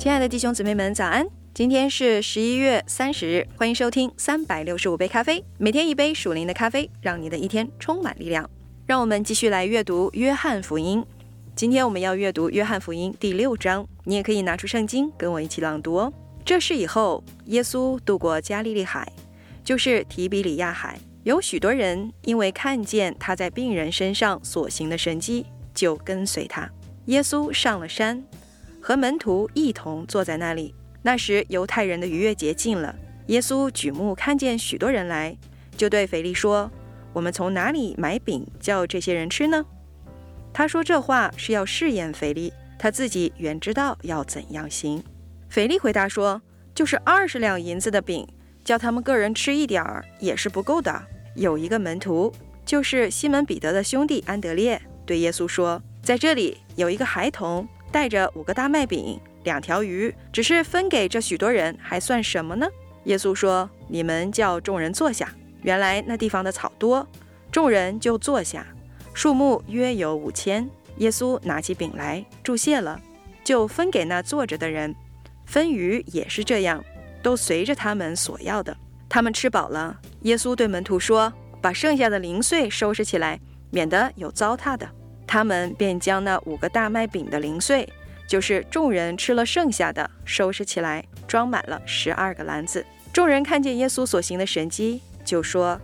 亲爱的弟兄姊妹们，早安！今天是十一月三十日，欢迎收听三百六十五杯咖啡，每天一杯属灵的咖啡，让你的一天充满力量。让我们继续来阅读约翰福音。今天我们要阅读约翰福音第六章，你也可以拿出圣经跟我一起朗读哦。这事以后，耶稣渡过加利利海，就是提比里亚海。有许多人因为看见他在病人身上所行的神迹，就跟随他。耶稣上了山，和门徒一同坐在那里。那时犹太人的逾越节近了，耶稣举目看见许多人来，就对腓力说：“我们从哪里买饼叫这些人吃呢？”他说这话是要试验腓力，他自己原知道要怎样行。腓力回答说：“就是二十两银子的饼。”叫他们个人吃一点儿也是不够的。有一个门徒，就是西门彼得的兄弟安德烈，对耶稣说：“在这里有一个孩童，带着五个大麦饼、两条鱼，只是分给这许多人，还算什么呢？”耶稣说：“你们叫众人坐下。”原来那地方的草多，众人就坐下，数目约有五千。耶稣拿起饼来，祝谢了，就分给那坐着的人。分鱼也是这样。都随着他们所要的，他们吃饱了。耶稣对门徒说：“把剩下的零碎收拾起来，免得有糟蹋的。”他们便将那五个大麦饼的零碎，就是众人吃了剩下的，收拾起来，装满了十二个篮子。众人看见耶稣所行的神迹，就说：“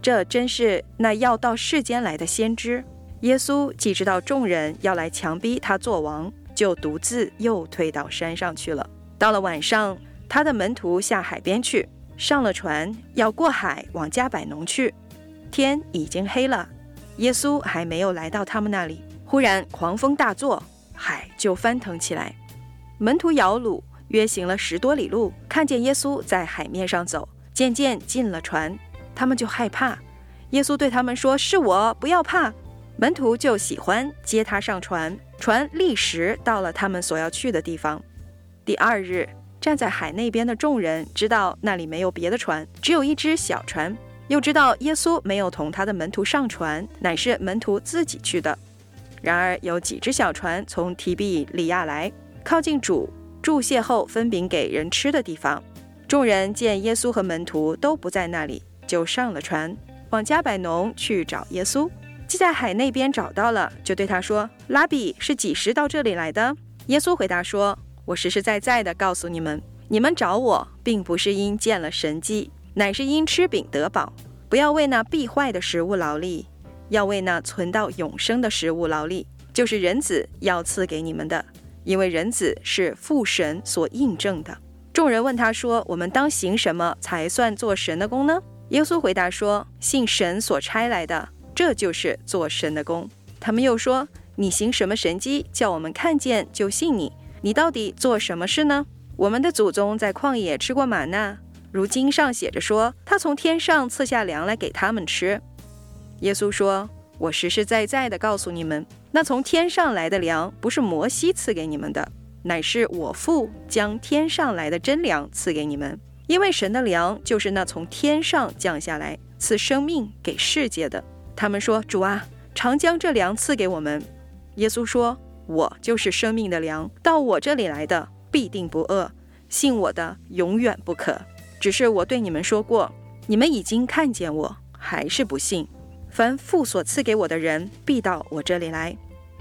这真是那要到世间来的先知。”耶稣既知道众人要来强逼他做王，就独自又退到山上去了。到了晚上。他的门徒下海边去，上了船，要过海往加百农去。天已经黑了，耶稣还没有来到他们那里。忽然狂风大作，海就翻腾起来。门徒摇橹，约行了十多里路，看见耶稣在海面上走，渐渐进了船，他们就害怕。耶稣对他们说：“是我，不要怕。”门徒就喜欢接他上船，船立时到了他们所要去的地方。第二日。站在海那边的众人知道那里没有别的船，只有一只小船，又知道耶稣没有同他的门徒上船，乃是门徒自己去的。然而有几只小船从提比里亚来，靠近主注谢后分饼给人吃的地方。众人见耶稣和门徒都不在那里，就上了船，往加百农去找耶稣。既在海那边找到了，就对他说：“拉比是几时到这里来的？”耶稣回答说。我实实在在的告诉你们，你们找我，并不是因见了神迹，乃是因吃饼得饱。不要为那必坏的食物劳力，要为那存到永生的食物劳力，就是人子要赐给你们的。因为人子是父神所印证的。众人问他说：“我们当行什么才算做神的功呢？”耶稣回答说：“信神所差来的，这就是做神的功。”他们又说：“你行什么神迹，叫我们看见就信你？”你到底做什么事呢？我们的祖宗在旷野吃过玛纳，如经上写着说，他从天上赐下粮来给他们吃。耶稣说：“我实实在在的告诉你们，那从天上来的粮，不是摩西赐给你们的，乃是我父将天上来的真粮赐给你们。因为神的粮就是那从天上降下来赐生命给世界的。”他们说：“主啊，常将这粮赐给我们。”耶稣说。我就是生命的粮，到我这里来的必定不饿，信我的永远不可。只是我对你们说过，你们已经看见我，还是不信。凡父所赐给我的人，必到我这里来。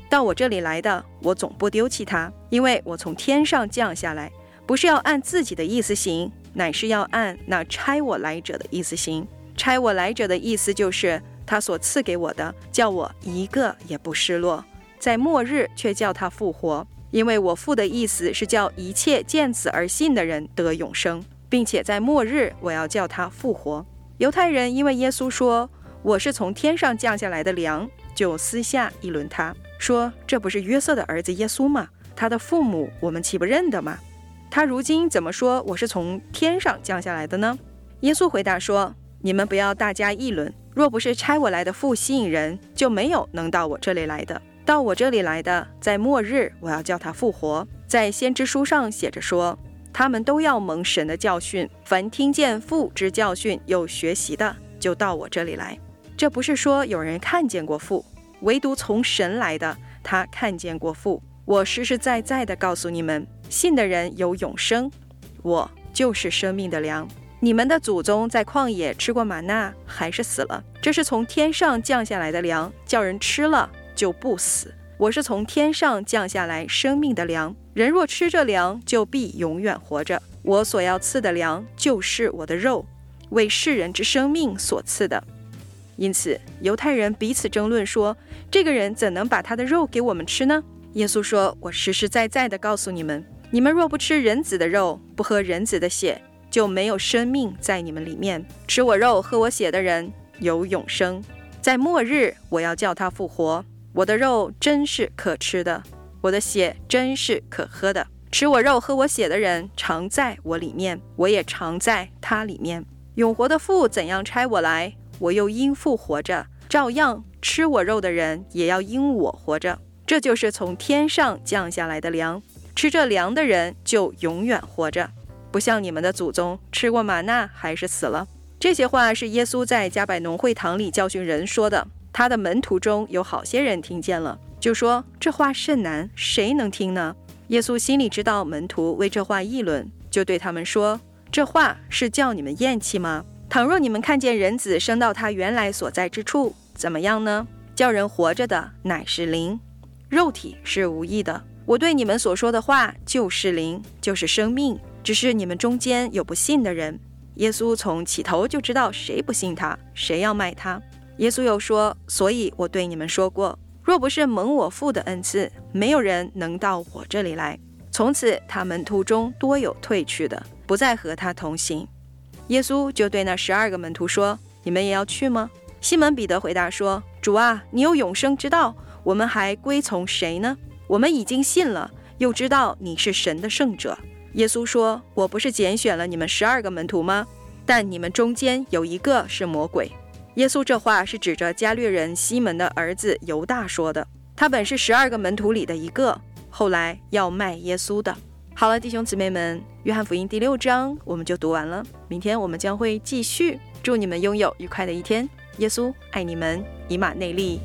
到我这里来的，我总不丢弃他，因为我从天上降下来，不是要按自己的意思行，乃是要按那差我来者的意思行。差我来者的意思就是他所赐给我的，叫我一个也不失落。在末日却叫他复活，因为我父的意思是叫一切见此而信的人得永生，并且在末日我要叫他复活。犹太人因为耶稣说我是从天上降下来的粮，就私下议论他，说这不是约瑟的儿子耶稣吗？他的父母我们岂不认得吗？他如今怎么说我是从天上降下来的呢？耶稣回答说：你们不要大家议论，若不是差我来的父吸引人，就没有能到我这里来的。到我这里来的，在末日我要叫他复活。在先知书上写着说，他们都要蒙神的教训。凡听见父之教训有学习的，就到我这里来。这不是说有人看见过父，唯独从神来的，他看见过父。我实实在在的告诉你们，信的人有永生。我就是生命的粮。你们的祖宗在旷野吃过玛纳，还是死了。这是从天上降下来的粮，叫人吃了就不死。我是从天上降下来生命的粮，人若吃这粮，就必永远活着。我所要赐的粮，就是我的肉，为世人之生命所赐的。因此，犹太人彼此争论说：“这个人怎能把他的肉给我们吃呢？”耶稣说：“我实实在在的告诉你们，你们若不吃人子的肉，不喝人子的血，就没有生命在你们里面。吃我肉、喝我血的人有永生，在末日我要叫他复活。我的肉真是可吃的，我的血真是可喝的。吃我肉、喝我血的人常在我里面，我也常在他里面。永活的父怎样差我来？”我又因父活着，照样吃我肉的人也要因我活着。这就是从天上降下来的粮，吃这粮的人就永远活着，不像你们的祖宗吃过玛纳还是死了。这些话是耶稣在加百农会堂里教训人说的。他的门徒中有好些人听见了，就说这话甚难，谁能听呢？耶稣心里知道门徒为这话议论，就对他们说：这话是叫你们厌弃吗？倘若你们看见人子升到他原来所在之处，怎么样呢？叫人活着的乃是灵，肉体是无益的。我对你们所说的话就是灵，就是生命。只是你们中间有不信的人。耶稣从起头就知道谁不信他，谁要卖他。耶稣又说：“所以我对你们说过，若不是蒙我父的恩赐，没有人能到我这里来。”从此，他门徒中多有退去的，不再和他同行。耶稣就对那十二个门徒说：“你们也要去吗？”西门彼得回答说：“主啊，你有永生之道，我们还归从谁呢？我们已经信了，又知道你是神的圣者。”耶稣说：“我不是拣选了你们十二个门徒吗？但你们中间有一个是魔鬼。”耶稣这话是指着加略人西门的儿子犹大说的。他本是十二个门徒里的一个，后来要卖耶稣的。好了，弟兄姊妹们，约翰福音第六章我们就读完了。明天我们将会继续。祝你们拥有愉快的一天。耶稣爱你们，以马内利。